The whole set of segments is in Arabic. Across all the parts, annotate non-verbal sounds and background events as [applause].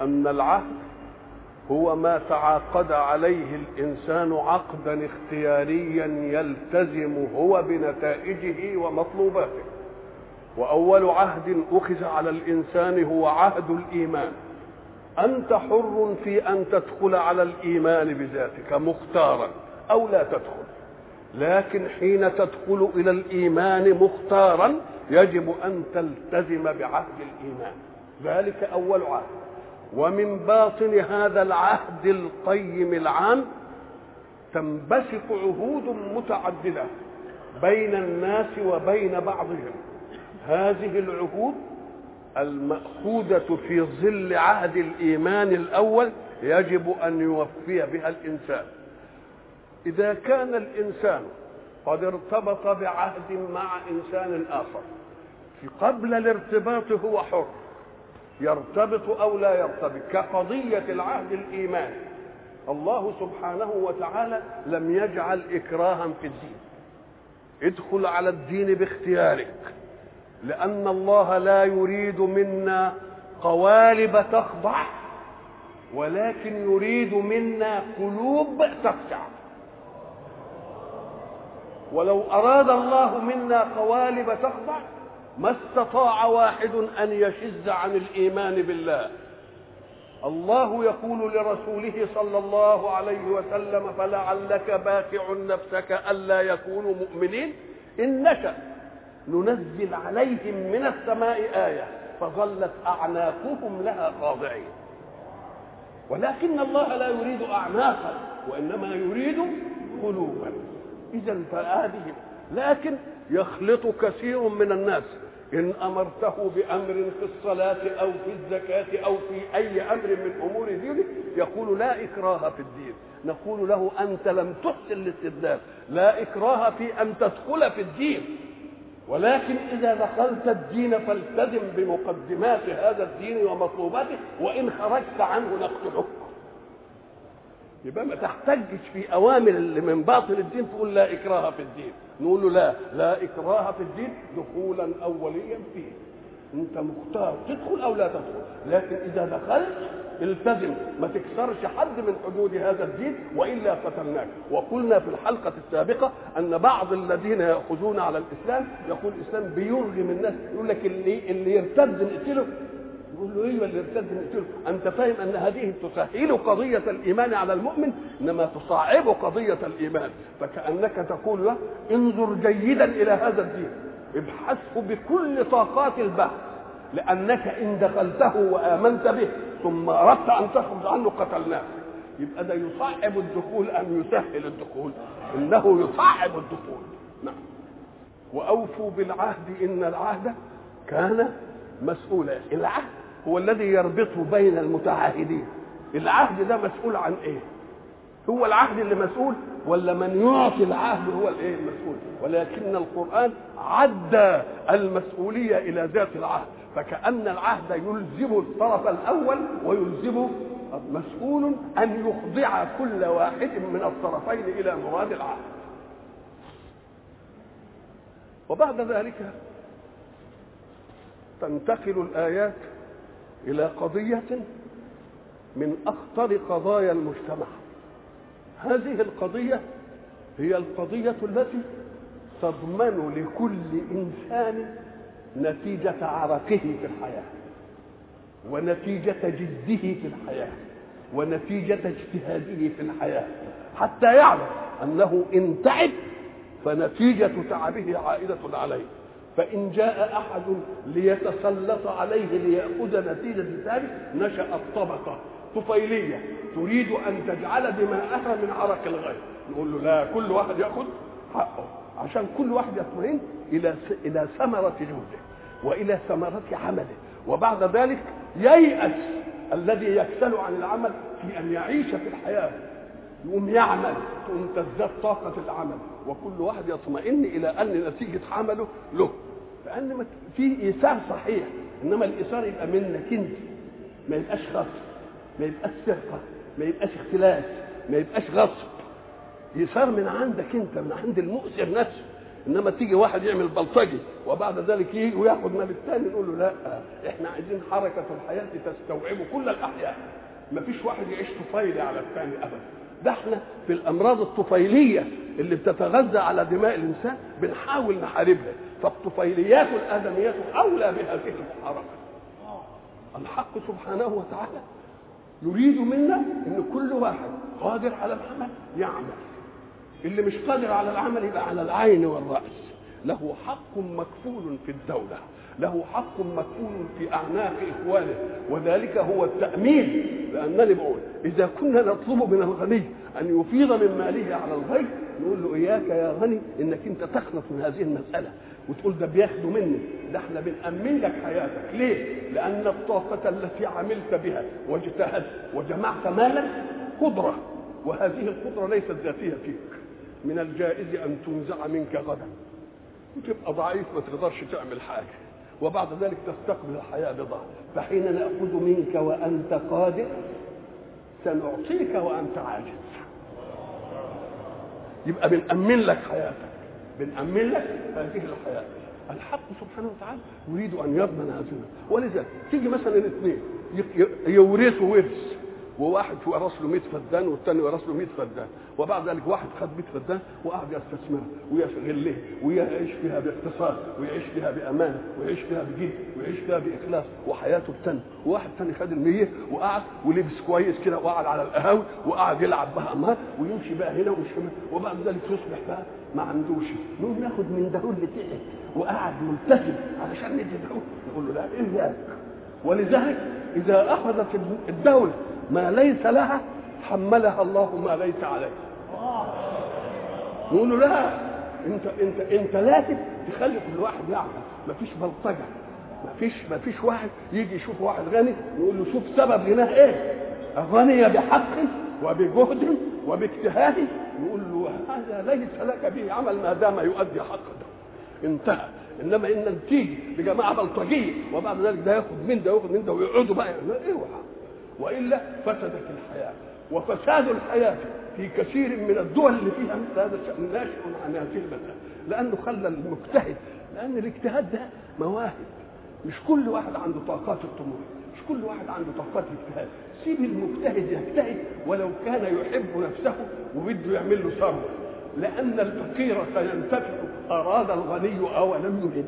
أن العهد هو ما تعاقد عليه الإنسان عقدا اختياريا يلتزم هو بنتائجه ومطلوباته. وأول عهد أخذ على الإنسان هو عهد الإيمان. أنت حر في أن تدخل على الإيمان بذاتك مختارا أو لا تدخل. لكن حين تدخل إلى الإيمان مختارا يجب أن تلتزم بعهد الإيمان. ذلك أول عهد. ومن باطن هذا العهد القيم العام تنبثق عهود متعددة بين الناس وبين بعضهم. هذه العهود المأخوذة في ظل عهد الإيمان الأول يجب أن يوفي بها الإنسان. إذا كان الإنسان قد ارتبط بعهد مع إنسان آخر قبل الارتباط هو حر. يرتبط أو لا يرتبط كقضية العهد الايماني الله سبحانه وتعالى لم يجعل إكراها في الدين. ادخل على الدين باختيارك لأن الله لا يريد منا قوالب تخضع ولكن يريد منا قلوب تخشع ولو أراد الله منا قوالب تخضع ما استطاع واحد أن يشز عن الإيمان بالله. الله يقول لرسوله صلى الله عليه وسلم فلعلك باخع نفسك ألا يكونوا مؤمنين؟ إن نشأ. ننزل عليهم من السماء آية فظلت أعناقهم لها خاضعين. ولكن الله لا يريد أعناقا وإنما يريد قلوبا. اذا فهذه لكن يخلط كثير من الناس. إن أمرته بأمر في الصلاة أو في الزكاة أو في أي أمر من أمور دينه يقول لا إكراه في الدين. نقول له أنت لم تحسن الاستدلال. لا إكراه في أن تدخل في الدين. ولكن إذا دخلت الدين فالتزم بمقدمات هذا الدين ومطلوباته وإن خرجت عنه نقتلك يبقى ما تحتجش في أوامر اللي من باطل الدين تقول لا إكراه في الدين. نقول له لا لا إكراه في الدين دخولا أوليا فيه. أنت مختار تدخل أو لا تدخل. لكن إذا دخلت التزم. ما تكسرش حد من حدود هذا الدين وإلا قتلناك وقلنا في الحلقة السابقة أن بعض الذين يأخذون على الإسلام يقول الإسلام بيرغم الناس. يقول لك اللي اللي يرتد نقتله يقول له أيوه اللي ارتد نقتله أنت فاهم أن هذه تسهل قضية الإيمان على المؤمن إنما تصعب قضية الإيمان. فكأنك تقول له انظر جيدا إلى هذا الدين. ابحثه بكل طاقات البحث لأنك إن دخلته وآمنت به ثم أردت أن تخرج عنه قتلناك يبقى ده يصعب الدخول أم يسهل الدخول؟ إنه يصعب الدخول. نعم. وأوفوا بالعهد إن العهد كان مسؤولا. العهد هو الذي يربط بين المتعاهدين. العهد ده مسؤول عن إيه؟ هو العهد اللي مسؤول ولا من يعطي العهد هو الإيه المسؤول؟ ولكن القرآن عدى المسؤولية إلى ذات العهد فكأن العهد يلزم الطرف الأول ويلزم مسؤول أن يخضع كل واحد من الطرفين إلى مراد العهد. وبعد ذلك تنتقل الآيات إلى قضية من أخطر قضايا المجتمع. هذه القضية هي القضية التي تضمن لكل إنسان نتيجة عرقه في الحياة ونتيجة جده في الحياة ونتيجة اجتهاده في الحياة حتى يعلم أنه إن تعب فنتيجة تعبه عائدة عليه فإن جاء أحد ليتسلط عليه ليأخذ نتيجة ذلك نشأت طبقة طفيلية تريد أن تجعل دماءها من عرق الغير نقول له لا كل واحد يأخذ حقه عشان كل واحد يطمئن إلى إلى ثمرة جهده وإلى ثمرة عمله. وبعد ذلك ييأس الذي يكسل عن العمل في أن يعيش في الحياة. يقوم يعمل تقوم تزداد طاقة العمل. وكل واحد يطمئن إلى أن نتيجة عمله له. لأن في إيثار صحيح. إنما الإيثار يبقى منك انت ما يبقاش خطف ما يبقاش سرقه ما يبقاش اختلاس ما يبقاش غصب. يصار من عندك أنت من عند المؤثر نفسه. إنما تيجي واحد يعمل بلطجي وبعد ذلك يجي وياخد مال الثاني نقول له لأ إحنا عايزين حركة الحياة تستوعب كل الأحياء. ما فيش واحد يعيش طفيلي على الثاني ابدا. ده إحنا في الأمراض الطفيلية اللي بتتغذى على دماء الإنسان بنحاول نحاربها. فالطفيليات الادميات أولى بهذه المحاربة. الحق سبحانه وتعالى يريد منا إن كل واحد قادر على العمل يعمل. اللي مش قادر على العمل يبقى على العين والرأس. له حق مكفول في الدولة له حق مكفول في أعناق إخوانه وذلك هو التأمين لانني بقول إذا كنا نطلب من الغني أن يفيض من ماله على الغير نقول له إياك يا غني إنك أنت تخلص من هذه المسألة. وتقول ده بياخدوا مني. ده إحنا بنأمن لك حياتك. ليه؟ لأن الطاقة التي عملت بها واجتهدت وجمعت مالا قدرة. وهذه القدرة ليست ذاتية فيك. من الجائز أن تنزع منك غدا. وتبقى ضعيف ما تقدرش تعمل حاجة. وبعد ذلك تستقبل الحياة بضعف فحين نأخذ منك وأنت قادر سنعطيك وأنت عاجز. يبقى بنأمن لك حياتك. بنأمن لك هذه الحياة. الحق سبحانه وتعالى يريد أن يضمن هذه ولذلك تيجي مثلا الاثنين يورثوا ورث وواحد ورث له 100 فدان والثاني ورث له 100 فدان وبعد ذلك واحد خد 100 فدان وقعد يستثمرها ويستغلها ويعيش فيها باقتصاد ويعيش فيها بامانه ويعيش فيها بجد ويعيش فيها بإخلاص وحياته الثانية وواحد ثاني خد ال 100 وقعد ولبس كويس كده وقعد على القهاوي وقعد يلعب بها امار ويمشي بقى هنا ومش هنا. وبعد ذلك يصبح بقى ما عندوش. نقوم ناخد من ده اللي تعب وقعد ملتزم علشان ندي ده نقول له لا إيه ولذلك إذا أخذت الدولة ما ليس لها حملها الله ما ليس عليه نقول له لا انت انت انت لازم تخلي كل واحد يعمل. مفيش بلطجة مفيش مفيش واحد يجي يشوف واحد غني يقول له شوف سبب غناه إيه؟ غني بحق وبجهد وباجتهاد. يقول له هذا ليس لك به عمل ما دام يؤدي حقه انتهى. إنما ان تيجي لجماعه بلطجية وبعد ذلك ده ياخد من ده وياخد من ده ويقعدوا بقى. اوعى وإلا فسدت الحياة. وفساد الحياة في كثير من الدول اللي فيها مثل هذا الشأن ناشئ عن هذه المسألة. لأنه خلى المجتهد لأن الاجتهاد ده مواهب. مش كل واحد عنده طاقات الطموح مش كل واحد عنده طاقات الاجتهاد. سيب المجتهد يجتهد ولو كان يحب نفسه وبده يعمل له ثروة. لأن الفقير سينتفع اراد الغني أو لم يرد.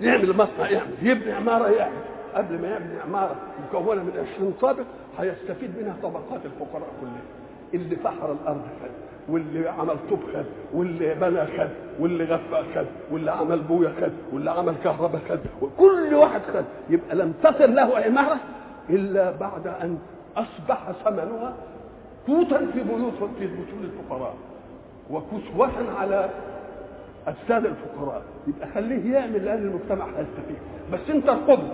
يعمل مصنع يعمل يبني عمارة يعمل. قبل ما يبني عمارة مكونة من 20 طابق هيستفيد منها طبقات الفقراء كلها. اللي فحر الأرض خد واللي عمل طوب خد واللي بنى خد واللي غفى خد واللي عمل بويا خد واللي عمل كهرباء خد وكل واحد خد. يبقى لم تصل له عماره إلا بعد أن أصبح ثمنها قوتا في بيوت في بيوت الفقراء وكسوة على أجساد الفقراء. يبقى خليه يعمل لأن المجتمع هيستفيد. بس أنت ارفضه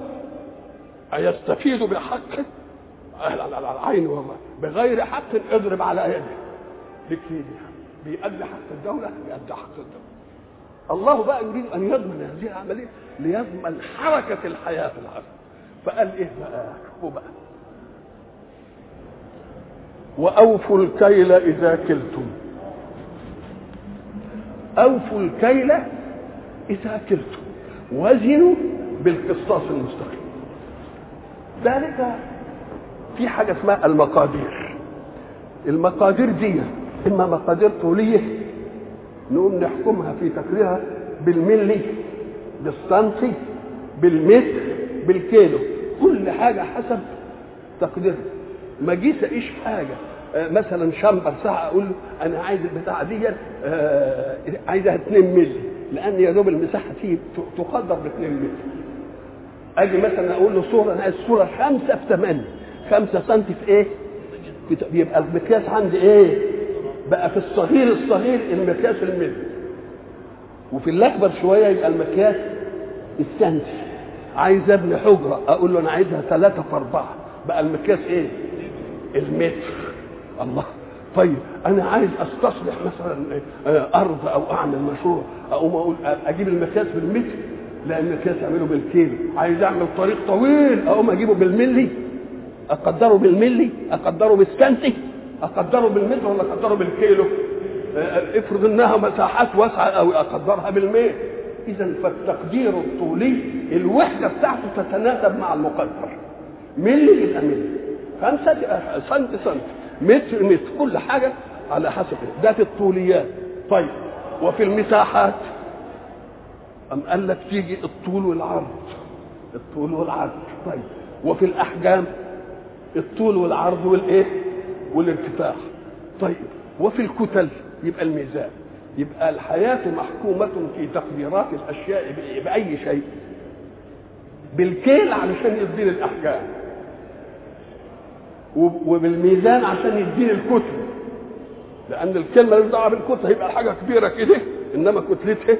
أيستفيد بحق؟ على العين والله بغير حق اضرب على يده. بكفيد بيأدي حق الدولة بيأدي حق الدولة. الله بقى يريد أن يضمن هذه العملية ليضمن حركة الحياة في الأرض فقال إيه بقى؟ شوفوا بقى. وأوفوا الكيل إذا كلتم. أوفوا الكيل إذا كلتم. وزنوا بالقسطاس المستقيم. ذلك في حاجة اسمها المقادير. المقادير دي إما مقادير طولية نقوم نحكمها في تقديرها بالملي بالسنتي بالمتر بالكيلو كل حاجة حسب تقديرها. ما جيش أعيش في حاجة آه مثلا شمبر ساعة أقول له أنا عايز البتاعة دي آه عايزها 2 ملي لأن يا دوب المساحة فيه تقدر ب 2 ملي أجي مثلا أقول له صورة أنا عايز صورة 5 في 8 5 سم في إيه؟ في بيبقى المقياس عندي إيه؟ بقى في الصغير الصغير المقياس الملي وفي الأكبر شوية يبقى المقياس السنتي عايز ابني حجرة أقول له أنا عايزها ثلاثة في أربعة. بقى المقياس إيه؟ المتر. الله. طيب أنا عايز استصلح مثلا ارض أو اعمل مشروع اقوم أقول أجيب المقياس بالمتر. لا المقياس أعمله بالكيلو عايز أعمل طريق طويل. أقوم أجيبه بالملي. أقدره بالملي. أقدره بالسنتي أقدره بالمتر ولا أقدره بالكيلو. افرض إنها مساحات واسعة أو أقدرها بالمتر اذا فالتقدير الطولي الوحدة بتاعته تتناسب مع المقدر. ملي يبقى ملي. خمسة سنت سنت. متر متر. كل حاجة على حسب. ده في الطوليات. طيب. وفي المساحات. أم قال لك تيجي الطول والعرض؟ الطول والعرض. طيب. وفي الأحجام الطول والعرض والإيه؟ والارتفاع. طيب. وفي الكتل يبقى الميزان. يبقى الحياة محكومة في تقديرات الأشياء بأي شيء. بالكيل علشان يديني الأحجام. وبالميزان عشان يديني الكتل. لأن الكلمة مالهاش دعوة بالكتل هيبقى حاجة كبيرة كده إنما كتلتها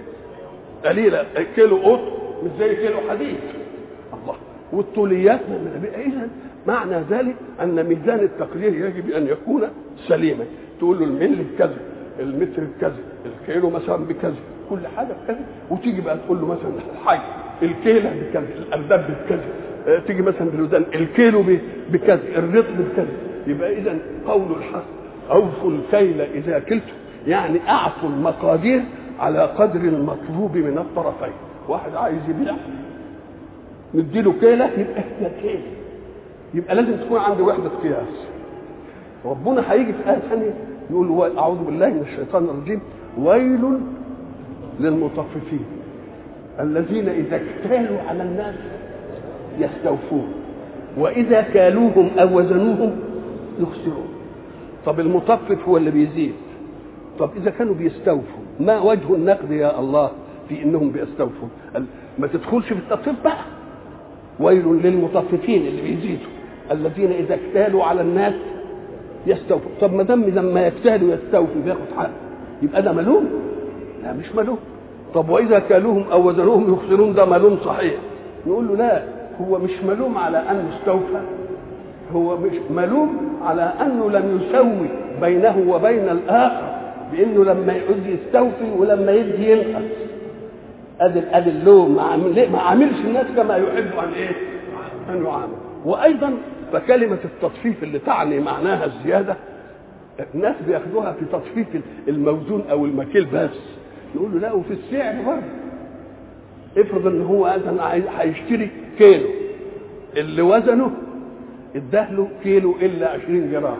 قليلة كيلو قط مش زي كيلو حديد. الله. والطوليات إذا معنى ذلك أن ميزان التقدير يجب أن يكون سليما. تقول له الملي بكذا المتر بكذا الكيلو مثلا بكذا كل حاجة بكذا. وتيجي بقى تقول له مثلا الحي الكيلة بكذا الارداب بكذا. تيجي مثلا بالوزن الكيلو بكذا الرطل بكذا. يبقى اذا قول الحق أوفوا الكيل إذا كلتم. يعني أعطوا المقادير على قدر المطلوب من الطرفين. واحد عايز يبيع نديله كيلة يبقى إحنا كيلة. يبقى لازم تكون عندي وحدة قياس. ربنا هيجي في آية ثانية يقول أعوذ بالله من الشيطان الرجيم. ويل للمطففين الذين إذا اكتالوا على الناس يستوفون وإذا كالوهم أو وزنوهم يخسرون. طب المطفف هو اللي بيزيد. طب إذا كانوا بيستوفوا ما وجه النقد يا الله في إنهم بيستوفوا؟ ما تدخلش في التطفيف بقى. ويل للمطففين اللي بيزيدوا الذين إذا اكتالوا على الناس يستوفوا. طب ما دام لما يجتهد ويستوفي بياخد حق يبقى ده ملوم. لا مش ملوم. طب وإذا كالوهم أو وزنوهم يخسرون ده ملوم صحيح. نقول له لا هو مش ملوم على انه استوفى هو مش ملوم على أنه لم يسوي بينه وبين الآخر. بإنه لما يعود يستوفي ولما يدي ينقص أدي ادي اللوم ما عاملش الناس كما يحب أن إيه؟ أن يعامل. وأيضا فكلمة التطفيف اللي تعني معناها الزيادة الناس بياخدوها في تطفيف الموزون أو المكيل بس. يقول له لا وفي السعر برضه. افرض إن هو أنا هيشتري كيلو. اللي وزنه اداله كيلو إلا 20 جرام.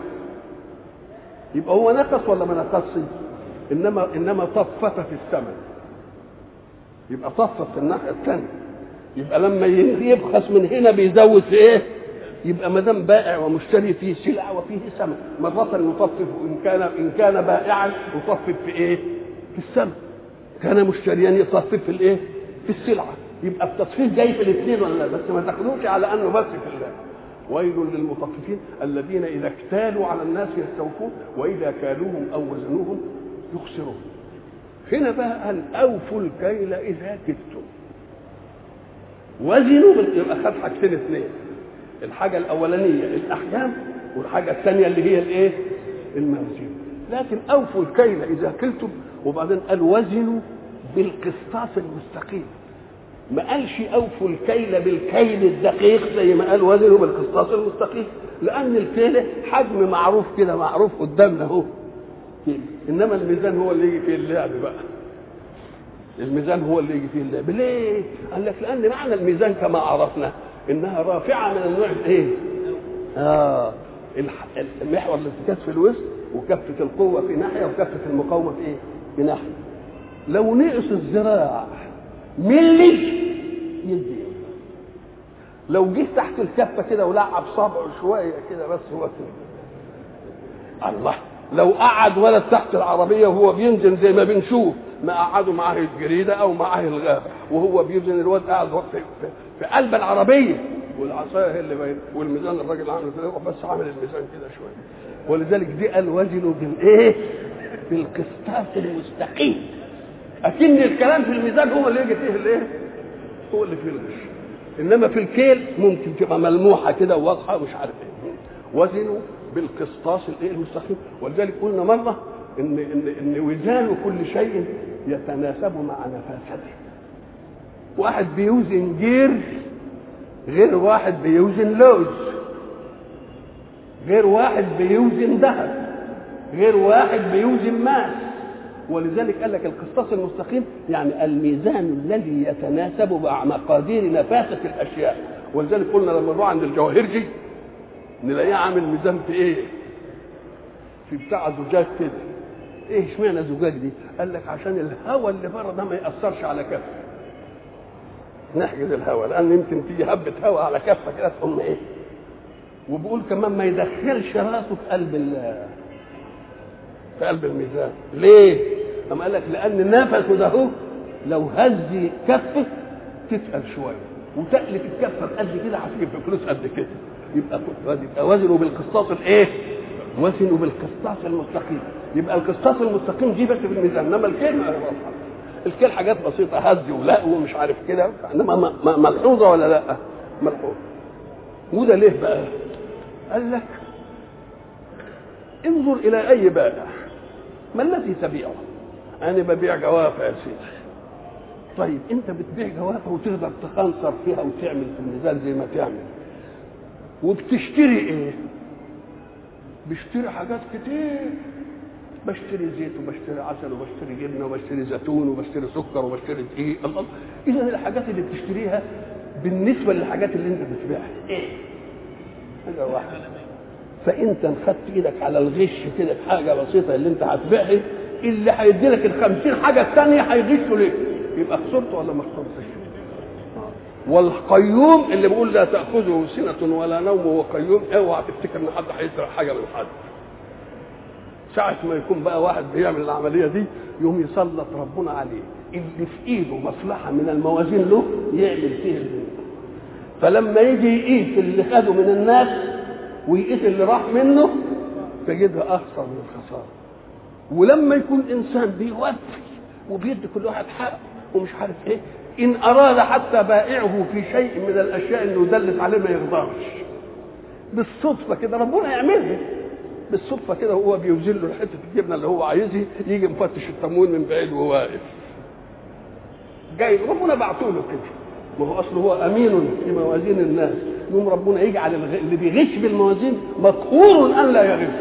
يبقى هو نقص ولا ما نقصش؟ إنما إنما طفت في الثمن. يبقى طفت في الناحية الثانية. يبقى لما يبخس من هنا بيزود في إيه؟ يبقى ما دام بائع ومشتري فيه سلعه وفيه ثمن. مرة يطفف إن كان إن كان بائعا يطفف في إيه؟ في الثمن. كان مشتريا يطفف في الإيه؟ في السلعة. يبقى التطفيف جاي في الاثنين ولا لا؟ بس ما تاخدوش على أنه بس في الله ويل للمطففين الذين إذا اكتالوا على الناس يستوفون وإذا كالوهم أو وزنوهم يخسرون. هنا بقى قال أوفوا الكيل إذا كدتم وزنوا يبقى خد حاجتين اثنين الحاجة الأولانية الأحجام والحاجة الثانية اللي هي الإيه؟ الموازين. لكن أوفوا الكيل إذا كلتم وبعدين قال وزنوا بالقسطاس المستقيم. ما قالش أوفوا الكيل بالكيل الدقيق زي ما قال وزنوا بالقسطاس المستقيم لأن الكيل حجم معروف كده معروف قدامنا أهو. إنما الميزان هو اللي يجي فيه اللعب بقى. الميزان هو اللي يجي فيه اللعب. ليه؟ قال لك لأن معنى الميزان كما عرفنا إنها رافعة من النوع الايه آه. المحور الارتكاز في الوسط وكفة القوة في ناحية وكفة المقاومة في إيه؟ في ناحية. لو نقص الذراع ملي يدي. لو جه تحت الكفة كده ولعب صابعه شوية كده بس هو كده. الله. لو قعد ولد تحت العربية وهو بينزل زي ما بنشوف ما قعدوا معاه الجريدة أو معاه الغابة وهو بينزل الواد قاعد في, في, قلب العربية. والعصاية هي اللي باين والميزان الراجل عامل كده بس عامل الميزان كده شوية. ولذلك دي قال وزنوا بالإيه؟ بالقسطاس المستقيم. أكن الكلام في الميزان هو اللي يجي فيه الإيه؟ هو اللي فيه الغش. إنما في الكيل ممكن تبقى ملموحة كده وواضحة ومش عارف إيه. وزنوا. بالقسطاس الايه المستقيم. ولذلك قلنا مره ان ان إن وزان كل شيء يتناسب مع نفاسته. واحد بيوزن جير غير واحد بيوزن لوز. غير واحد بيوزن ذهب. غير واحد بيوزن ماس. ولذلك قال لك القسطاس المستقيم يعني الميزان الذي يتناسب مع مقادير نفاسة الأشياء. ولذلك قلنا لما نروح عند الجواهرجي نلاقيه عامل ميزان في إيه؟ في بتاع زجاج كده إيه إشمعنى زجاج دي؟ قال لك عشان الهواء اللي بره ده ما يأثرش على كفه نحجز الهواء لأن يمكن تيجي هبة هواء على كفه كده تقوم إيه؟ وبيقول كمان ما يدخلش راسه في قلب في قلب الميزان ليه؟ أم قال لك لأن نفسه ده هو لو هز كفه تتقل شوية وتألف الكفة بقد كده هتجيب فلوس قد كده يبقى يبقى وزنه بالقسطاس الإيه؟ وزنه بالقسطاس المستقيم. يبقى القسطاس المستقيم دي بس في الميزان إنما الكيل الكيل حاجات بسيطة. هز ولق ومش عارف كده. إنما ملحوظة ولا لأ؟ ملحوظة. وده ليه بقى؟ قال لك انظر إلى أي بائع ما الذي تبيعه؟ أنا ببيع جوافة يا سيدي. طيب أنت بتبيع جوافة وتقدر تخنصر فيها وتعمل في الميزان زي ما تعمل. وبتشتري إيه؟ بشتري حاجات كتير. بشتري زيت وبشتري عسل وبشتري جبنة وبشتري زيتون وبشتري سكر وبشتري إيه الله. إذا الحاجات اللي بتشتريها بالنسبة للحاجات اللي أنت بتبيعها. إيه؟ حاجة واحدة. فانت خدت إيدك على الغش كده حاجة بسيطة اللي أنت هتبيعها اللي هيدي لك ال 50 حاجة الثانية هيغشوا ليك يبقى خسرت ولا ما خسرتش؟ والقيوم اللي بيقول لا تأخذه سنة ولا نوم وهو قيوم اوعى تفتكر إن حد هيسرق حاجة من حد. ساعة ما يكون بقى واحد بيعمل العملية دي يقوم يسلط ربنا عليه اللي في إيده مصلحة من الموازين له يعمل فيه الدنيا. فلما يجي يقيس اللي خده من الناس ويقيس اللي راح منه تجدها أخسر من الخسارة ولما يكون إنسان بيوفي وبيدي كل واحد حق ومش عارف إيه إن أراد حتى بائعه في شيء من الأشياء انه يدلس عليه ما يرضاش. بالصدفة كده ربنا يعملها. بالصدفة كده هو بيوزن له حتة الجبنه اللي هو عايزها يجي مفتش التموين من بعيد وهو واقف. جاي ربنا بعته له كده. ما هو اصله هو أمين في موازين الناس. يوم ربنا يجعل اللي بيغش بالموازين مقهور ان لا يغش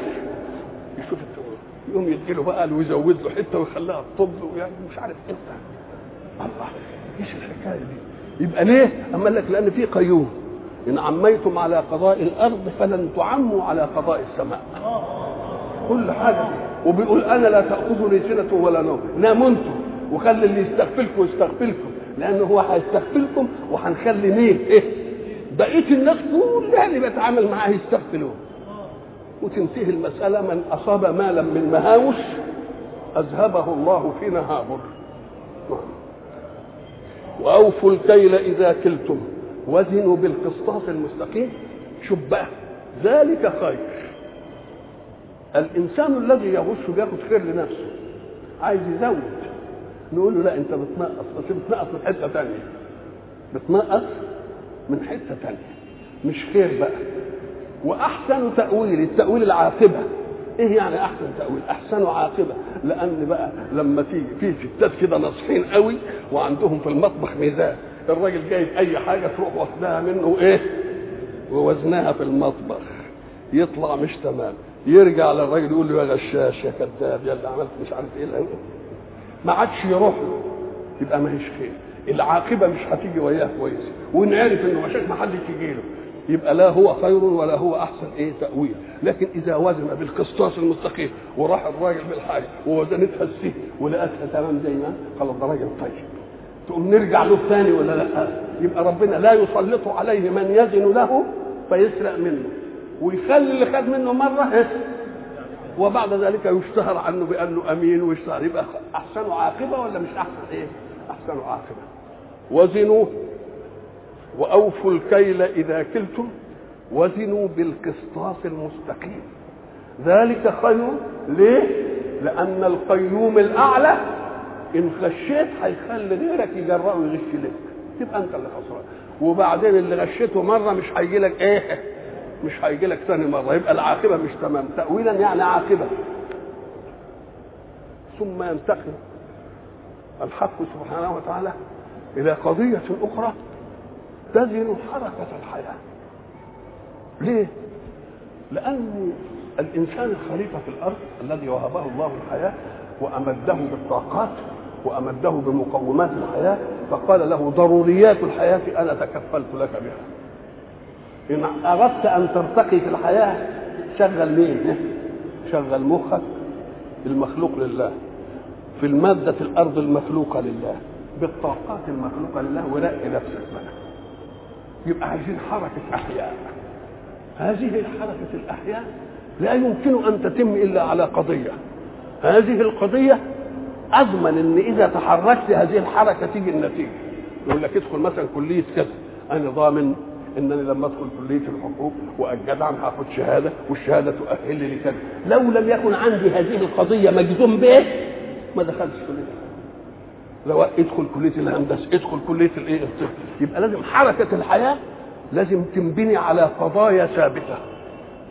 يشوف التموين. يقوم يديله بقى ويزود له حتة ويخليها تطب ويعني مش عارف إيه. الله إيش الحكاية دي؟ يبقى ليه؟ أما قال لك لأن في قيوم إن عميتم على قضاء الأرض فلن تعموا على قضاء السماء. كل حاجة وبيقول أنا لا تأخذني سنه ولا نوم. ناموا أنتم وخلي اللي يستغفلكم يستغفلكم. لأنه هو هيستغفلكم وهنخلي مين؟ إيه؟ بقية الناس كلها اللي بيتعامل معاه يستغفلون وتنتهي المسألة من أصاب مالا من مهاوش أذهبه الله في نهابر وأوفوا الكيل إذا كلتم وزنوا بالقسطاس المستقيم. بقى ذلك خير. الإنسان الذي يغش بياخد خير لنفسه عايز يزود. نقول له لا أنت بتنقص بس بتنقص من حتة ثانية بتنقص من حتة ثانية مش خير بقى. وأحسن تأويل التأويل العاقبة. إيه يعني أحسن تأويل؟ أحسن عاقبه لأن بقى لما تيجي في ستات كده ناصحين قوي وعندهم في المطبخ ميزان. الراجل جايب أي حاجة تروح واخدها منه إيه؟ ووزنها في المطبخ. يطلع مش تمام. يرجع للراجل يقول له يا غشاش يا كذاب يا اللي عملت مش عارف إيه. الأول. ما عادش يروح له. يبقى ما هيش خير. العاقبة مش هتيجي وياه كويس. ونعرف إنه عشان ما حدش يجي له. يبقى لا هو خير ولا هو أحسن. إيه تأويل؟ لكن إذا وزن بالقسطاس المستقيم وراح الراجل بالحاجة ووزنتها السه ولقتها تمام زي ما خلاص ده راجل طيب. تقوم نرجع له ثاني ولا لا؟ يبقى ربنا لا يسلط عليه من يزن له فيسرق منه. ويخلي اللي خد منه مرة إيه؟ وبعد ذلك يشتهر عنه بأنه أمين ويشتهر. يبقى أحسن عاقبة ولا مش أحسن؟ إيه؟ أحسن عاقبة. وزنوا وأوفوا الكيل إذا كلتم وزنوا بالقسطاس المستقيم. ذلك خير ليه؟ لأن القيوم الأعلى إن خشيت هيخلي غيرك يجرأه ويغش لك. تبقى أنت اللي خسران. وبعدين اللي غشيته مرة مش هيجي لك إيه؟ مش هيجي لك ثاني مرة. يبقى العاقبة مش تمام. تاويلا يعني عاقبة. ثم ينتقل الحق سبحانه وتعالى إلى قضية أخرى. تزن حركة الحياة. ليه؟ لأن الإنسان الخليفه في الأرض الذي وهبه الله الحياة وأمده بالطاقات وأمده بمقومات الحياة فقال له ضروريات الحياة أنا تكفلت لك بها. إن أردت أن ترتقي في الحياة شغل مين؟ شغل مخك المخلوق لله. في المادة الأرض المخلوقة لله بالطاقات المخلوقة لله ورقي نفسك بقى. يبقى عايزين حركة أحياء. هذه حركة الأحياء لا يمكن أن تتم إلا على قضية. هذه القضية أضمن أن إذا تحركت هذه الحركة تيجي النتيجة. يقول لك ادخل مثلا كلية كذا. أنا ضامن إنني لما أدخل كلية الحقوق والجدع هاخد شهادة والشهادة تؤهلني لكذا. لو لم يكن عندي هذه القضية مجزوم به ما دخلتش كلية. لو ادخل كلية الهندسة ادخل كلية الايه الطب يبقى لازم حركة الحياة لازم تنبني على قضايا ثابتة.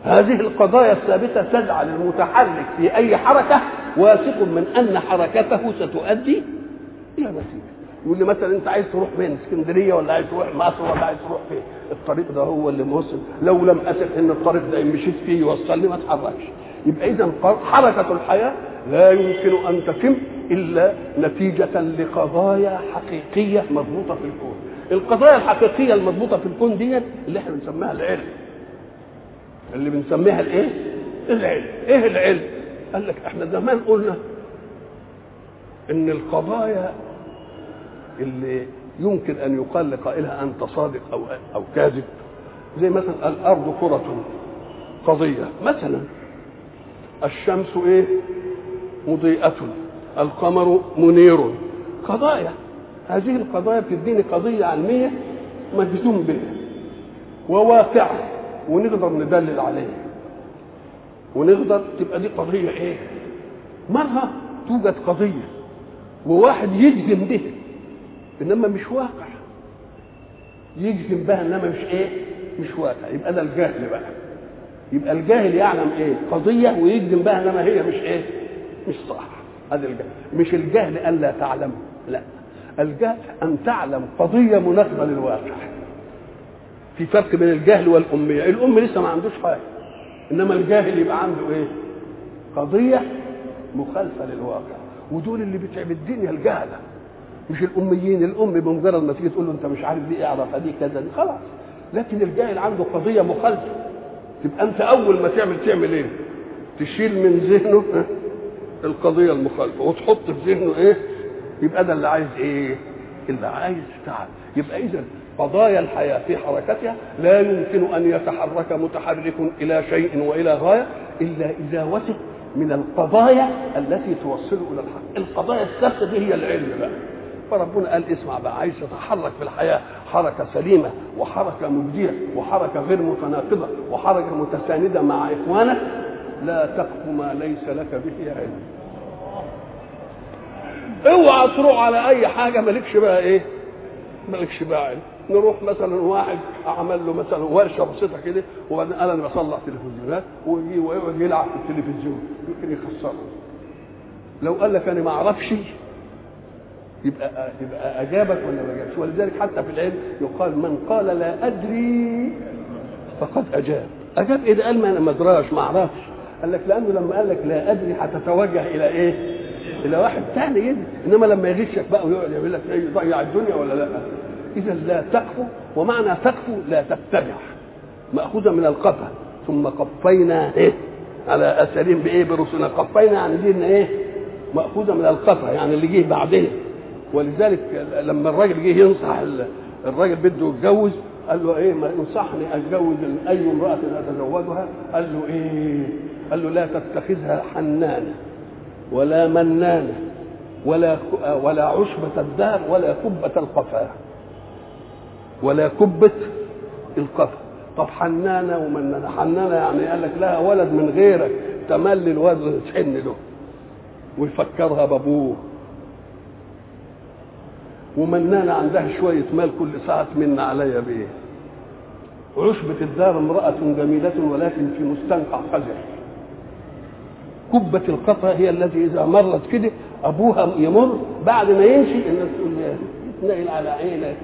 هذه القضايا الثابتة تجعل المتحرك في أي حركة واثق من أن حركته ستؤدي إلى نتيجة. يقول لي مثلا أنت عايز تروح فين؟ اسكندرية ولا عايز تروح مصر ولا عايز تروح فين؟ الطريق ده هو اللي موصل. لو لم اثق إن الطريق ده مشيت فيه يوصلني ما أتحركش. يبقى اذا حركة الحياة لا يمكن أن تتم إلا نتيجة لقضايا حقيقية مضبوطة في الكون. القضايا الحقيقية المضبوطة في الكون دي اللي إحنا بنسميها العلم. اللي بنسميها الإيه؟ العلم. إيه العلم؟ قال لك إحنا زمان قلنا إن القضايا اللي يمكن أن يقال لقائلها أنت صادق أو أو كاذب زي مثلا الأرض كرة قضيه مثلا الشمس إيه؟ مضيئة. القمر منير. قضايا. هذه القضايا بتديني قضية علمية مجزوم بها. وواقعه ونقدر ندلل عليها. ونقدر تبقى دي قضية إيه؟ مرة توجد قضية وواحد يجزم بها إنما مش واقع. يجزم بها إنما مش إيه؟ مش واقع. يبقى ده الجهل بقى. يبقى الجاهل يعلم إيه؟ قضية ويجزم بها إنما هي مش إيه؟ مش صح. هذا الجهل. مش الجهل أن لا تعلم لا. الجهل أن تعلم قضية مناسبة للواقع. في فرق بين الجهل والأمية. الام لسه ما عندوش حاجة إنما الجاهل يبقى عنده إيه؟ قضية مخالفة للواقع. ودول اللي بتعب الدنيا الجهلة. مش الأميين الام بمجرد ما تيجي تقول له أنت مش عارف دي اعرف دي كذا دي خلاص. لكن الجاهل عنده قضية مخالفة. تبقى أنت أول ما تعمل تعمل إيه؟ تشيل من ذهنه القضية المخالفة. وتحط في ذهنه إيه؟ يبقى ده اللي عايز إيه؟ اللي عايز تعب. يبقى إذا قضايا الحياة في حركتها لا يمكن أن يتحرك متحرك إلى شيء وإلى غاية إلا إذا وثق من القضايا التي توصله إلى الحق. القضايا الثابتة دي هي العلم بقى. فربنا قال اسمع بقى عايز تتحرك في الحياة حركة سليمة وحركة مبديه وحركة غير متناقضة وحركة متساندة مع إخوانك لا تقف ما ليس لك به علم. اوعى تروح على اي حاجة مالكش بقى إيه؟ مالكش بقى علم. نروح مثلا واحد عمل له مثلا ورشة بسيطة كده وبعدين قال أنا بصلح تلفزيونات ويجي ويقعد يلعب في التلفزيون يمكن يخسره. لو قال لك أنا ما أعرفش يبقى يبقى أجابك ولا ما أجابش؟ ولذلك حتى في العلم يقال من قال لا أدري فقد أجاب. أجاب إيه ده؟ قال ما أنا ما أدراش ما أعرفش. قال لك لأنه لما قال لك لا أدري هتتوجه إلى إيه؟ إلى واحد ثاني يدري إنما لما يغشك بقى ويقعد يقول لك إيه يضيع الدنيا ولا لا؟ إذا لا تقفو ومعنى تقفو لا تتبع مأخوذة من القفا ثم قفينا إيه؟ على أثرهم بإيه؟ برسلنا قفينا يعني دي إيه؟ مأخوذة من القفا يعني اللي جه بعدين ولذلك لما الراجل جه ينصح الراجل بده يتجوز قال له إيه ما ينصحني اتجوز أي امرأة اتزوجها قال له إيه؟ قال له لا تتخذها حنانة ولا منانة ولا ولا عشبة الدار ولا كبة القفا ولا كبة القفا. طب حنانة ومنانة. حنانة يعني قال لك لها ولد من غيرك تملي الولد تحن له ويفكرها بأبوه. ومنانة عندها شوية مال كل ساعة من عليا بإيه عشبة الدار امرأة جميلة ولكن في مستنقع قذر كبة القطرة هي التي إذا مرت كده أبوها يمر بعد ما يمشي الناس تقول له يتنقل على عينك.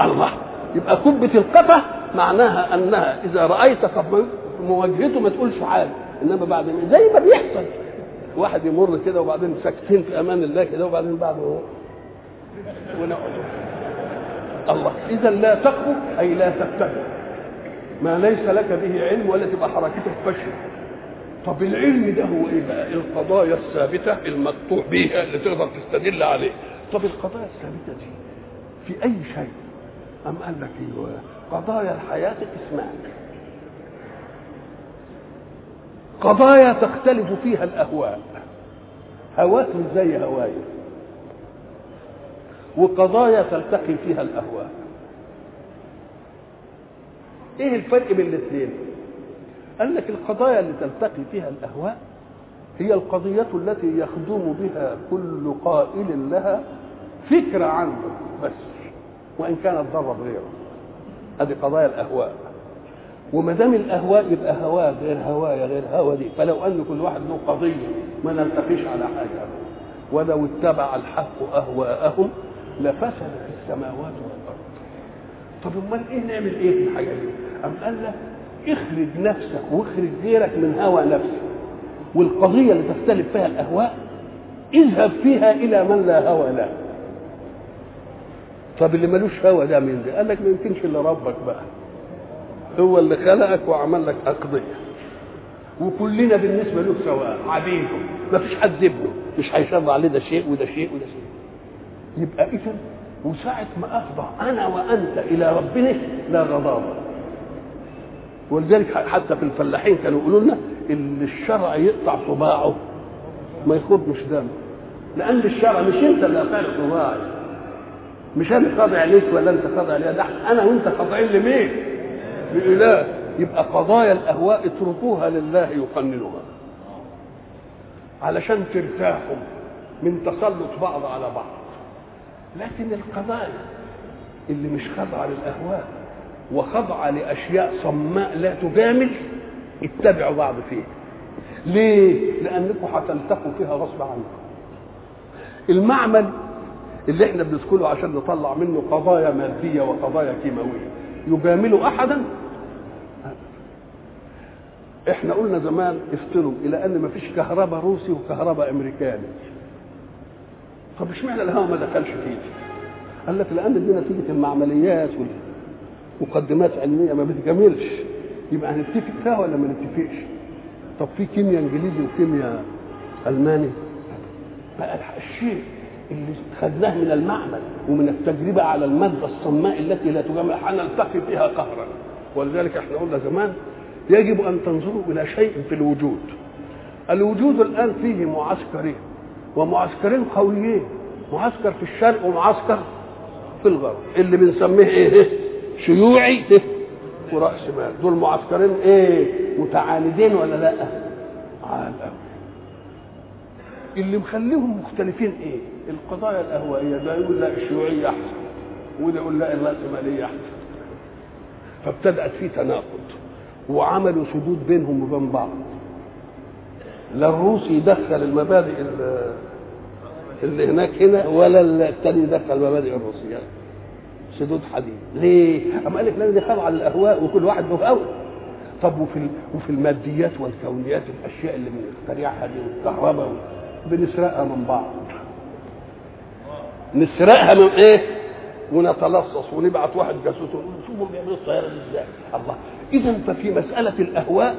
الله! يبقى كبة القطة معناها أنها إذا رأيت مواجهته ما تقولش حاجة. إنما بعد ما زي ما بيحصل. واحد يمر كده وبعدين ساكتين في أمان الله كده وبعدين بعد ما ونقعد الله. إذا لا تقبو أي لا تتبع ما ليس لك به علم ولا تبقى حركتك فشل طب العلم ده هو إيه بقى؟ القضايا الثابتة المقطوع بها اللي تقدر تستدل عليه. طب القضايا الثابتة دي في أي شيء؟ أم قال لك أيوه قضايا الحياة قسمان. قضايا تختلف فيها الاهواء هواك زي هواي. وقضايا تلتقي فيها الأهواء. إيه الفرق بين الاثنين؟ قال لك القضايا اللي تلتقي فيها الأهواء هي القضية التي يخدم بها كل قائل لها فكرة عنه بس وإن كانت ضرب غيره. هذه قضايا الأهواء. وما دام الأهواء يبقى هواء غير هوايا غير هوا دي. فلو أن كل واحد له قضية ما نلتقيش على حاجة. ولو اتبع الحق أهواءهم لفسد في السماوات والأرض. طب أمال إيه نعمل إيه في الحاجة دي؟ أم قال لك اخرج نفسك واخرج غيرك من هوى نفسك. والقضية اللي تختلف فيها الأهواء اذهب فيها إلى من لا هوى له. طب اللي ملوش هوى ده مين ده؟ قال لك ما يمكنش إلا ربك بقى. هو اللي خلقك وعمل لك أقضية. وكلنا بالنسبة له سواء عبيده. ما فيش حد ابنه مش هيشرع عليه ده شيء وده شيء وده شيء. يبقى اذا وساعة ما أفضى أنا وأنت إلى ربنا لا غضاضة ولذلك حتى في الفلاحين كانوا يقولوا لنا اللي الشرع يقطع صباعه. ما يخضش دم. لأن الشرع مش أنت اللي قاطع صباعي. مش أنا خاضع عليك ولا أنت خاضع ده أنا وأنت خاضعين لمين؟ لإله. يبقى قضايا الأهواء اتركوها لله يقننها. علشان ترتاحوا من تسلط بعض على بعض. لكن القضايا اللي مش خاضعة للأهواء وخاضعة لأشياء صماء لا تجامل اتبعوا بعض فيها. ليه؟ لأنكم هتلتقوا فيها غصب عنكم. المعمل اللي إحنا بندخله عشان نطلع منه قضايا مادية وقضايا كيماوية. يجامل احدا إحنا قلنا زمان افتروا إلى أن مفيش كهرباء روسي وكهرباء أمريكاني طب اشمعنى الهواء ما دخلش فيه؟ قال لك لأن دي نتيجة المعمليات والمقدمات علمية ما بتكملش يبقى هنتفق فيها ولا ما نتفقش؟ طب في كيمياء إنجليزي وكيمياء ألماني بقى الشيء اللي خدناه من المعمل ومن التجربة على المادة الصماء التي لا تجامل. هنلتقي فيها قهرا. ولذلك إحنا قلنا زمان يجب أن تنظروا إلى شيء في الوجود. الوجود الآن فيه معسكرين ومعسكرين قويين. معسكر في الشرق ومعسكر في الغرب. اللي بنسميه إيه؟ شيوعي ورأس مال. دول معسكرين إيه؟ متعاندين ولا لأ؟ عال اللي مخليهم مختلفين إيه؟ القضايا الأهوائية ده يقول لا الشيوعية أحسن وده يقول لا الرأسمالية أحسن. فابتدأت في تناقض وعملوا سدود بينهم وبين بعض. لا الروسي يدخل المبادئ اللي هناك هنا ولا الثاني يدخل المبادئ الروسية. سدود حديد. ليه؟ أما قال لك لازم يخاف على الأهواء وكل واحد له هوى طب وفي وفي الماديات والكونيات الأشياء اللي بنخترعها دي والكهرباء بنسرقها من بعض. نسرقها من إيه؟ ونتلصص ونبعت واحد جاسوس ونقول شوفوا بيعملوا الطيارة دي إزاي الله إذا ففي مسألة الأهواء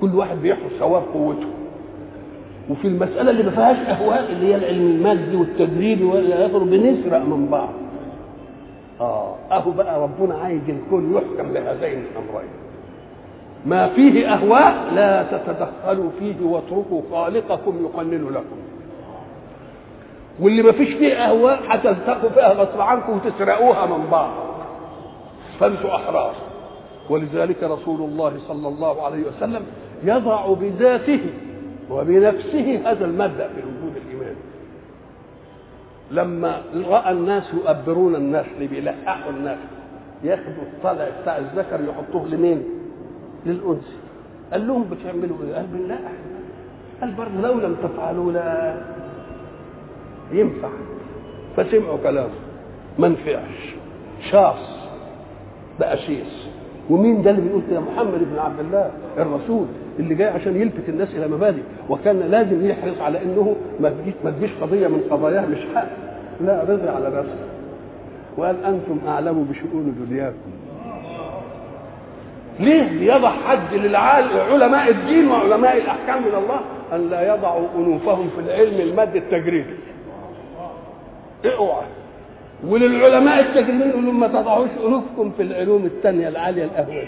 كل واحد بيحرس ثواب قوته وفي المسألة اللي ما فيهاش أهواء اللي هي العلم المادي والتجريبي والى آخره بنسرق من بعض. آه أهو بقى ربنا عايز الكل يحكم بهذين الأمرين. ما فيه أهواء لا تتدخلوا فيه واتركوا خالقكم يقنن لكم. واللي ما فيش فيه أهواء هتلتقوا فيها غصب عنكم وتسرقوها من بعض. فأنتوا أحرار. ولذلك رسول الله صلى الله عليه وسلم يضع بذاته وبنفسه هذا المبدأ في الوجود الايماني لما رأى الناس يؤبرون الناس اللي بيلقحوا الناس ياخدوا الطلع بتاع الذكر يحطوه لمين؟ للأنثى قال لهم بتعملوا إيه؟ قال بنلقح قال برضه لو لم تفعلوا لا ينفع. فسمعوا كلامه ما نفعش شاص. بقى شيص ومين ده اللي بيقول كده؟ محمد بن عبد الله الرسول اللي جاي عشان يلفت الناس إلى مبادئ. وكان لازم يحرص على إنه ما تجيش ما تجيش قضية من قضاياه مش حق. لا رضي على نفسه وقال أنتم أعلم بشؤون دنياكم. ليه ليضع حد للعلماء الدين وعلماء الأحكام من الله؟ أن لا يضعوا أنوفهم في العلم المادي التجريبي اوعى وللعلماء التجريبيين يقولوا ما تضعوش أنوفكم في العلوم الثانية العالية الأهوال.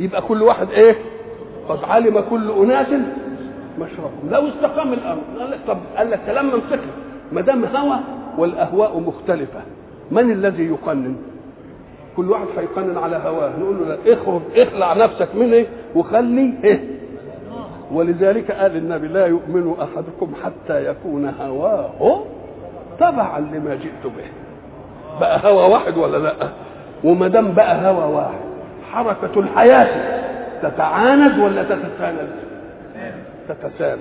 يبقى كل واحد إيه؟ قد علم كل أناس مشربهم لو استقام الامر قال لك طب قال لك كلام منطقي. ما دام هوى والأهواء مختلفة من الذي يقنن؟ كل واحد هيقنن على هواه. نقول له لا اخرج اخلع نفسك منه وخلي إيه؟ ولذلك قال النبي لا يؤمن أحدكم حتى يكون هواه. تبعا لما جئت به. بقى هوى واحد ولا لأ؟ وما دام بقى هوى واحد حركة الحياة تتعاند ولا تتساند؟ تتساند.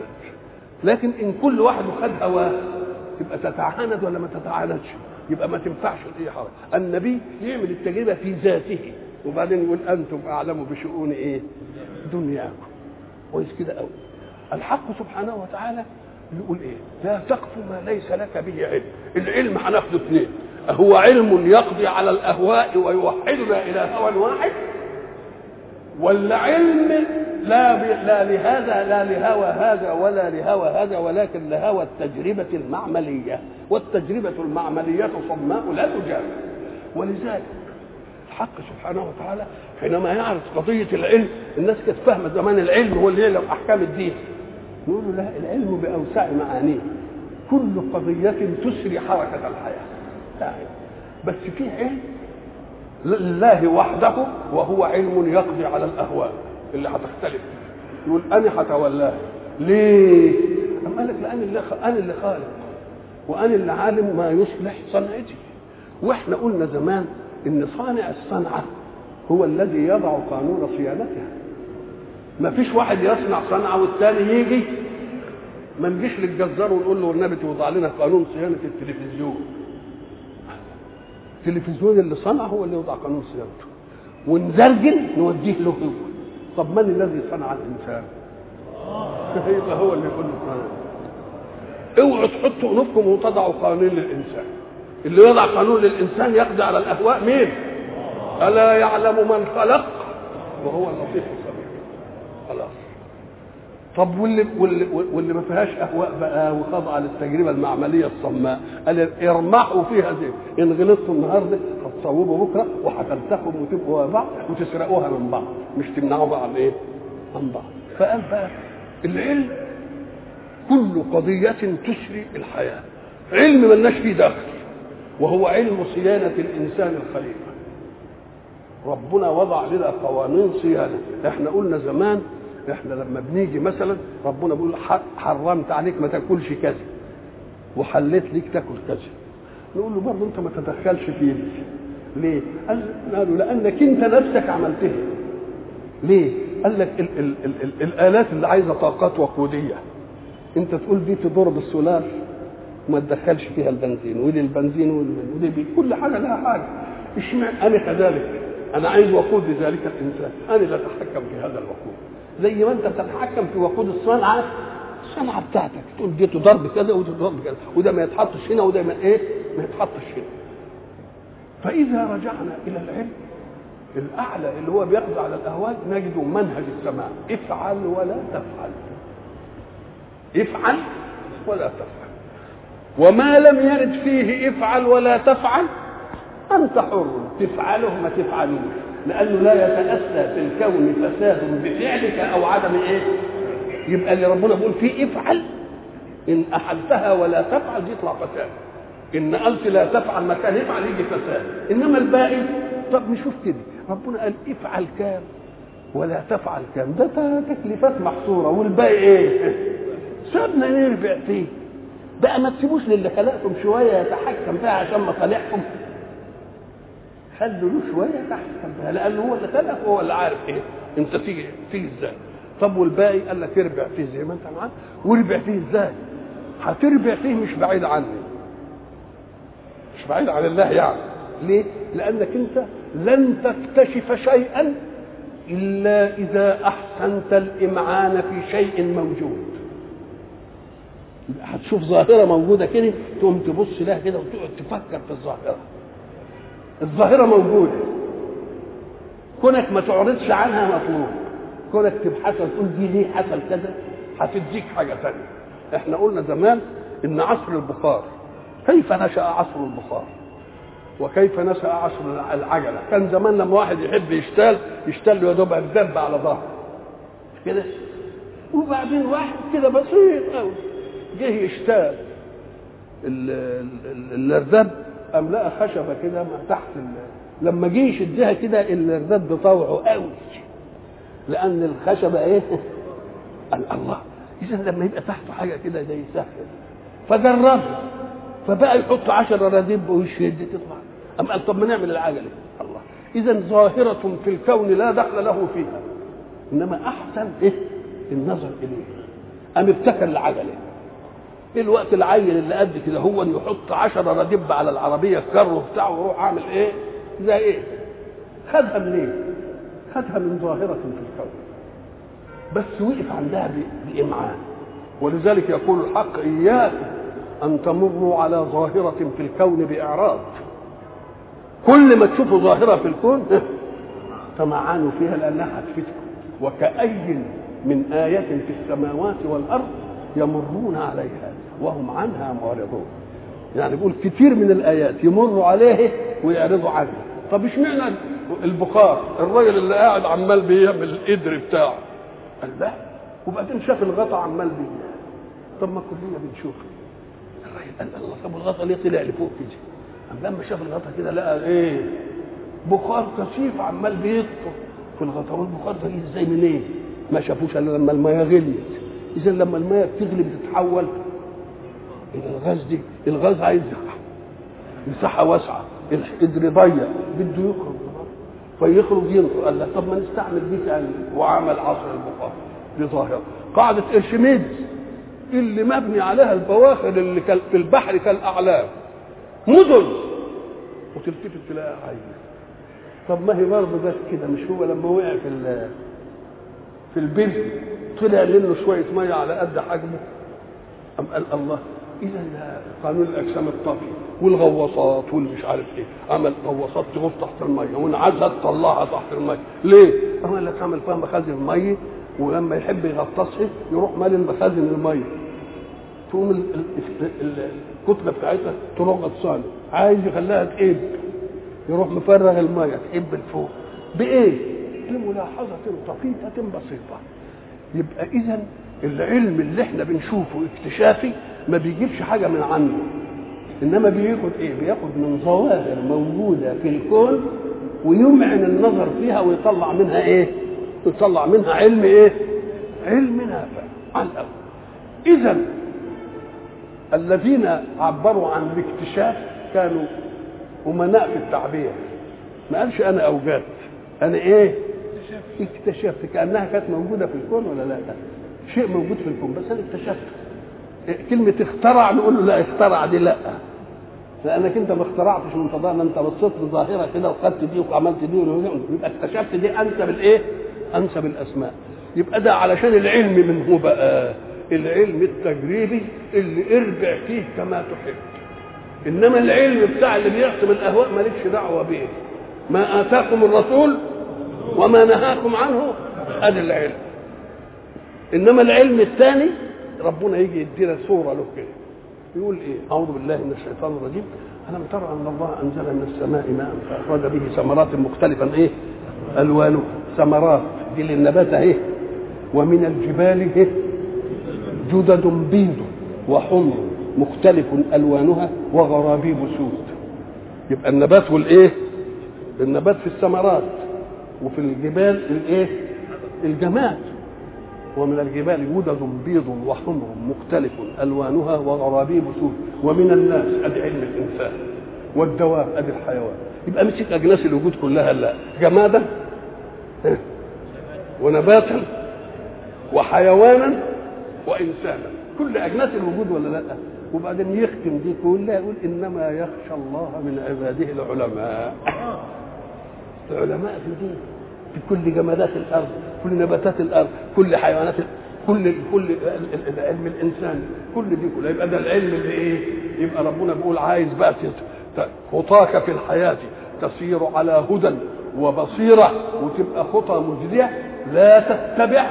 لكن إن كل واحد خد هواه يبقى تتعاند ولا ما تتعاندش؟ يبقى ما تنفعش أي حركة. النبي يعمل التجربة في ذاته. وبعدين يقول أنتم أعلم بشؤون إيه؟ دنياكم. كويس كده قوي الحق سبحانه وتعالى يقول إيه؟ لا تقف ما ليس لك به علم. العلم هناخده اثنين هو علم يقضي على الأهواء ويوحدنا إلى هوى واحد ولا علم لا. لا لهذا لا لهوى هذا ولا لهوى هذا ولكن لهوى التجربة المعملية. والتجربة المعملية صماء لا تجاب ولذلك الحق سبحانه وتعالى حينما يعرض قضية العلم الناس كانت فاهمة زمان العلم هو اللي يعلم أحكام الدين. نقول له لا العلم بأوسع معانيه. كل قضية تسري حركة الحياة. بس في علم لله وحده وهو علم يقضي على الأهواء اللي هتختلف. يقول أنا هتولاه. ليه؟ أم قال لك لأن اللي أنا اللي خالق وأنا اللي عالم ما يصلح صنعتي. وإحنا قلنا زمان إن صانع الصنعة هو الذي يضع قانون صيانتها. ما فيش واحد يصنع صنعة والثاني يجي ما نجيش للجزار ونقول له والنبي توضع لنا قانون صيانة التلفزيون. التلفزيون اللي صنعه هو اللي يوضع قانون صيانته. ونزرجن نوديه له هو. طب من الذي صنع الإنسان؟ [laughs] يبقى هو اللي يقول له اوعوا تحطوا انوفكم وتضعوا قانون للإنسان. اللي يضع قانون للإنسان يقضي على الأهواء مين؟ ألا يعلم من خلق؟ وهو اللطيف. خلاص. طب واللي واللي واللي ما فيهاش أهواء بقى وخاضعة للتجربة المعملية الصماء قال ارمحوا فيها زي إن غلطتوا النهارده هتصوبوا بكرة وهتلتقوا وتبقوا بعض وتسرقوها من بعض مش تمنعوها عن إيه؟ عن بعض. فقال بقى العلم كل قضية تسري الحياة. علم ملناش فيه دخل وهو علم صيانة الإنسان الخليفة ربنا وضع لنا قوانين صيانة. إحنا قلنا زمان إحنا لما بنيجي مثلا ربنا بيقول حرمت عليك ما تاكلش كذا. وحليت ليك تاكل كذا. نقول له برضه انت ما تدخلش فيه ليه؟ قال قالوا لأنك انت نفسك عملتها. ليه؟ قال لك ال ال ال ال الآلات اللي عايزة طاقات وقودية. انت تقول دي تضر بالسولار وما تدخلش فيها البنزين. ودي البنزين؟ ودي. كل حاجة لها حاجة. اشمعنى أنا كذلك؟ أنا عايز وقود لذلك الإنسان. أنا اللي أتحكم في هذا الوقود. زي ما أنت بتتحكم في وقود الصنعة الصنعة بتاعتك. تقول دي ضرب كذا ودي ضرب كذا. وده ما يتحطش هنا وده ما إيه؟ ما يتحطش هنا. فإذا رجعنا إلى العلم الأعلى اللي هو بيقضي على الاهوال نجد منهج السماء. افعل ولا تفعل. افعل ولا تفعل. وما لم يرد فيه افعل ولا تفعل انت حر تفعله ما تفعلوش لأنه لا يتأسى في الكون فساد بفعلك أو عدم إيه؟ يبقى اللي ربنا بيقول فيه افعل. إن احلتها ولا تفعل دي يطلع فساد. إن قلت لا تفعل مكان افعل يجي فساد. إنما الباقي طب نشوف كده. ربنا قال افعل كام ولا تفعل كام. ده تكليفات محصورة. والباقي إيه؟ [laughs] سابنا نربع فيه بقى ما تسيبوش للي خلقكم شوية يتحكم فيها عشان مصالحكم. خلوا له شوية فيها لأنه هو اللي خلقك وهو اللي عارف إيه أنت تيجي تيجي إزاي. طب والباقي؟ قال لك أربع فيه زي ما أنت معاه واربع فيه إزاي؟ هتربع فيه مش بعيد عني. مش بعيد عن الله يعني. ليه؟ لأنك أنت لن تكتشف شيئا إلا إذا أحسنت الإمعان في شيء موجود. هتشوف ظاهرة موجودة كده تقوم تبص لها كده وتقعد تفكر في الظاهرة. الظاهرة موجودة. كونك ما تعرضش عنها مطلوب كونك تبحثها تقول دي ليه حصل كذا هتديك حاجة تانية. إحنا قلنا زمان إن عصر البخار كيف نشأ عصر البخار؟ وكيف نشأ عصر العجلة؟ كان زمان لما واحد يحب يشتال يشتال يا دوب الدب على ظهره. كده؟ وبعدين واحد كده بسيط قوي جه يشتال الرداب قام لقى خشبة كده تحت لما جه يشدها كده الرداب بطوعه قوي. لأن الخشبة إيه؟ قال [laughs] الله. اذا لما يبقى تحته حاجة كده زي سهل فجربها فبقى يحط عشرة رديب ويشد تطلع. أم قال طب ما نعمل العجلة. الله. إذا ظاهرة في الكون لا دخل له فيها. إنما أحسن إيه؟ النظر إليه. أم ابتكر العجلة. إيه الوقت العيل اللي قد كده هو يحط عشرة ردب على العربية الكر بتاعه ويروح عامل إيه؟ زي إيه؟ خدها منين؟ خدها من ظاهرة في الكون بس وقف عندها بإمعان ولذلك يقول الحق إياكم أن تمروا على ظاهرة في الكون بإعراض كل ما تشوفوا ظاهرة في الكون [laughs] تمعنوا فيها لأنها هتفيدكم وكأي من آية في السماوات والأرض يمرون عليها وهم عنها معرضون. يعني بيقول كتير من الآيات يمروا عليه ويعرضوا عنها. طب اشمعنى البخار؟ الراجل اللي قاعد عمال بيعمل القدر بتاعه. قال لا. وبعدين شاف الغطا عمال بيه طب ما كلنا بنشوف. الراجل قال الله طب الغطا ليه طلع لفوق كده؟ لما شاف الغطا كده لقى إيه؟ بخار كثيف عمال بيطفو في الغطا والبخار ده إزاي منين؟ إيه؟ ما شافوش إلا لما الميه غليت. إذا لما الميه بتغلي بتتحول الغاز دي الغاز عايز مساحة. واسعة. القدر ضيق. بده يخرج. فيخرج ينطق قال لا طب ما نستعمل دي تاني. وعمل عصر البخار دي ظاهره قاعدة ارشميدس اللي مبني عليها البواخر اللي في البحر كالأعلام. مدن. وتلتفت تلاقيها عايزه طب ما هي برضه جت كده مش هو لما وقع في في البر طلع منه شوية مية على قد حجمه. أم قال الله؟ إذا قانون الأجسام الطافيه والغواصات والمش عارف إيه عمل غواصات تغوص تحت الميه وانعزت طلعها تحت الميه ليه؟ قال لك عمل فيها مخازن الميه ولما يحب يغطسها يروح مال مخازن الميه تقوم الكتلة بتاعتها تروح غطسانة. عايز يخليها تقب. يروح مفرغ الميه تقب لفوق بإيه؟ بملاحظه طفيفه بسيطة. يبقى اذا العلم اللي إحنا بنشوفه اكتشافي ما بيجيبش حاجة من عنده. إنما بياخد إيه؟ بياخد من ظواهر موجودة في الكون ويمعن النظر فيها ويطلع منها إيه؟ يطلع منها علم إيه؟ علم نافع على الأول. إذا الذين عبروا عن الاكتشاف كانوا أمناء في التعبير. ما قالش أنا أوجدت. أنا إيه؟ اكتشفت. كأنها كانت موجودة في الكون ولا لا؟ شيء موجود في الكون بس أنا اكتشفت. كلمة اخترع نقول له لا اخترع دي لا. لأنك أنت ما اخترعتش من فضائل أنت بصيت لظاهرة كده وخدت دي وعملت دي يبقى اكتشفت دي أنسب الإيه؟ أنسب الأسماء يبقى ده علشان العلم من هو بقى. العلم التجريبي اللي ارجع فيه كما تحب. إنما العلم بتاع اللي بيحسم الأهواء مالكش دعوة به ما آتاكم الرسول وما نهاكم عنه هذا العلم. إنما العلم الثاني ربنا يجي يدينا صوره له كده. يقول إيه؟ أعوذ بالله من الشيطان الرجيم. ألم ترى أن الله أنزل من السماء ماء فأخرج به ثمرات مختلفا إيه؟ ألوانه. ثمرات دي للنبات اهي ومن الجبال إيه؟ جدد بيض وحمر مختلف ألوانها وغرابيب سود. يبقى النبات والإيه؟ النبات في الثمرات وفي الجبال الإيه؟ الجماد. ومن الجبال جدد بيض وحمر مختلف ألوانها وغرابيب سود. ومن الناس ادي علم الإنسان والدواب ادي الحيوان. يبقى مسك أجناس الوجود كلها لا. جمادا ونباتا وحيوانا وانسانا. كل أجناس الوجود ولا لا؟ وبعدين يختم دي كلها يقول إنما يخشى الله من عباده العلماء. العلماء في دي في كل جمادات الأرض. كل نباتات الأرض كل حيوانات كل كل علم الإنسان كل دي كلها. يبقى ده العلم اللي إيه؟ يبقى ربنا بيقول عايز بقى خطاك في الحياة تسير على هدى وبصيرة وتبقى خطى مجديه لا تتبع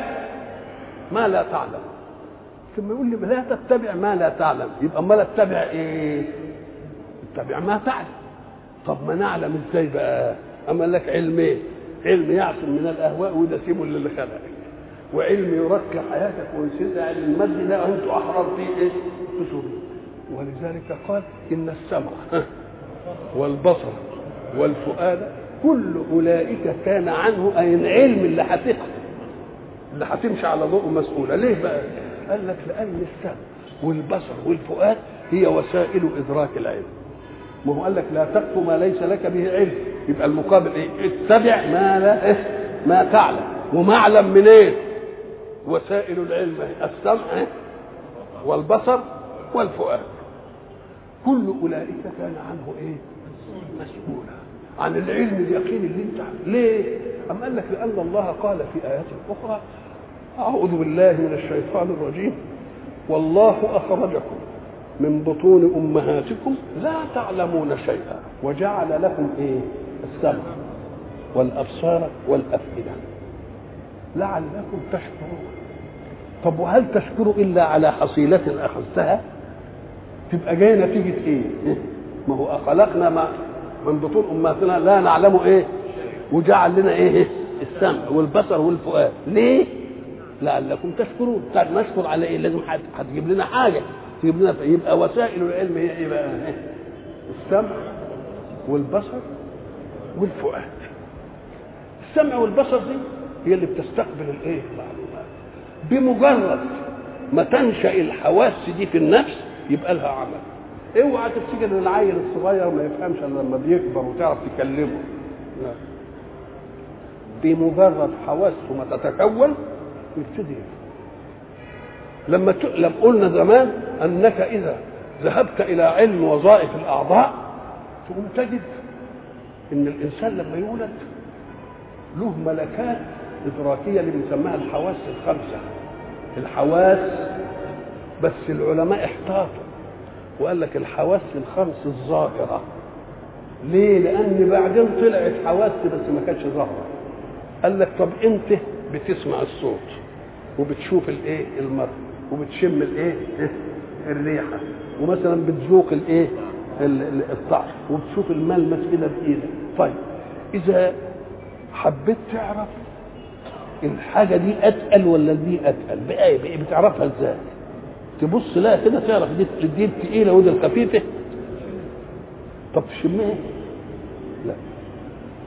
ما لا تعلم. ثم يقول لي لا تتبع ما لا تعلم. يبقى أمال أتبع إيه؟ أتبع ما تعلم. طب ما نعلم إزاي بقى؟ أما لك علمين علم يعصم من الأهواء وده سيبه للي خلقك وعلم يرقي حياتك ويسد علم المد ده أنتوا احرار فيه إيه تسوبوا ولذلك قال إن السمع والبصر والفؤاد كل أولئك كان عنه أي العلم اللي هتقف اللي هتمشي على ضوء مسؤولة. ليه بقى؟ قال لك لأن السمع والبصر والفؤاد هي وسائل إدراك العلم. ما هو قال لك لا تقف ما ليس لك به علم. يبقى المقابل إيه؟ اتبع ما لا إيه؟ ما تعلم. ومعلم من إيه وسائل العلم السمع والبصر والفؤاد. كل أولئك كان عنه إيه؟ مسؤولا. عن العلم اليقين اللي أنت ليه؟ أم قال لك لأن الله قال في آيات أخرى أعوذ بالله من الشيطان الرجيم. والله أخرجكم من بطون أمهاتكم لا تعلمون شيئا. وجعل لكم إيه؟ السمع والأبصار والأفئدة. لعلكم تشكرون. طب وهل تشكروا إلا على حصيلة أخذتها؟ تبقى جاية نتيجة إيه؟ ما هو خلقنا ما من بطون أمهاتنا لا نعلم إيه؟ وجعل لنا إيه؟ السمع والبصر والفؤاد. ليه؟ لعلكم تشكرون. طيب نشكر على إيه؟ لازم هتجيب لنا حاجة. تجيب لنا يبقى وسائل العلم هي إيه بقى؟ السمع والبصر والفؤاد. السمع والبصر دي هي اللي بتستقبل الإيه؟ المعلومات بمجرد ما تنشأ الحواس دي في النفس يبقى لها عمل. اوعى تفتكر إن العيل الصغير ما يفهمش إلا لما بيكبر وتعرف تكلمه. لا بمجرد حواسه ما تتكون يبتدي لما ت... لما قلنا زمان أنك إذا ذهبت إلى علم وظائف الأعضاء تقوم تجد إن الإنسان لما يولد له ملكات إدراكية اللي بنسميها الحواس الخمسة. الحواس بس العلماء احتاطوا وقال لك الحواس الخمس الظاهرة. ليه؟ لأن بعدين طلعت حواس بس ما كانتش ظاهرة. قال لك طب أنت بتسمع الصوت وبتشوف الإيه؟ المرء وبتشم الإيه؟ الريحة. ومثلا بتذوق الإيه؟ الطعم. وبتشوف الملمس كده بإيدك. طيب إذا حبيت تعرف الحاجة دي أتقل ولا دي أتقل؟ بقى بتعرفها إزاي؟ تبص لها كده تعرف دي دي الثقيله ودي الخفيفة. طب تشمها لا.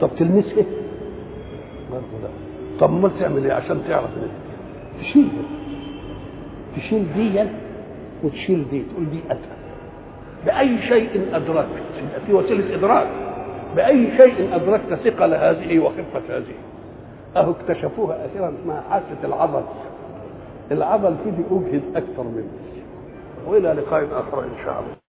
طب تلمسها برضه لا. طب امال تعمل إيه عشان تعرف إيه تشيل تشيل دي وتشيل دي تقول دي أتقل. بأي شيء أدركت. يبقى في وسيلة إدراك. بأي شيء أدركت ثقل هذه وخفة هذه. أهو اكتشفوها أخيرا اسمها حاسة العضل. العضل فيه اجهد أكثر منه وإلى لقاء آخر إن شاء الله.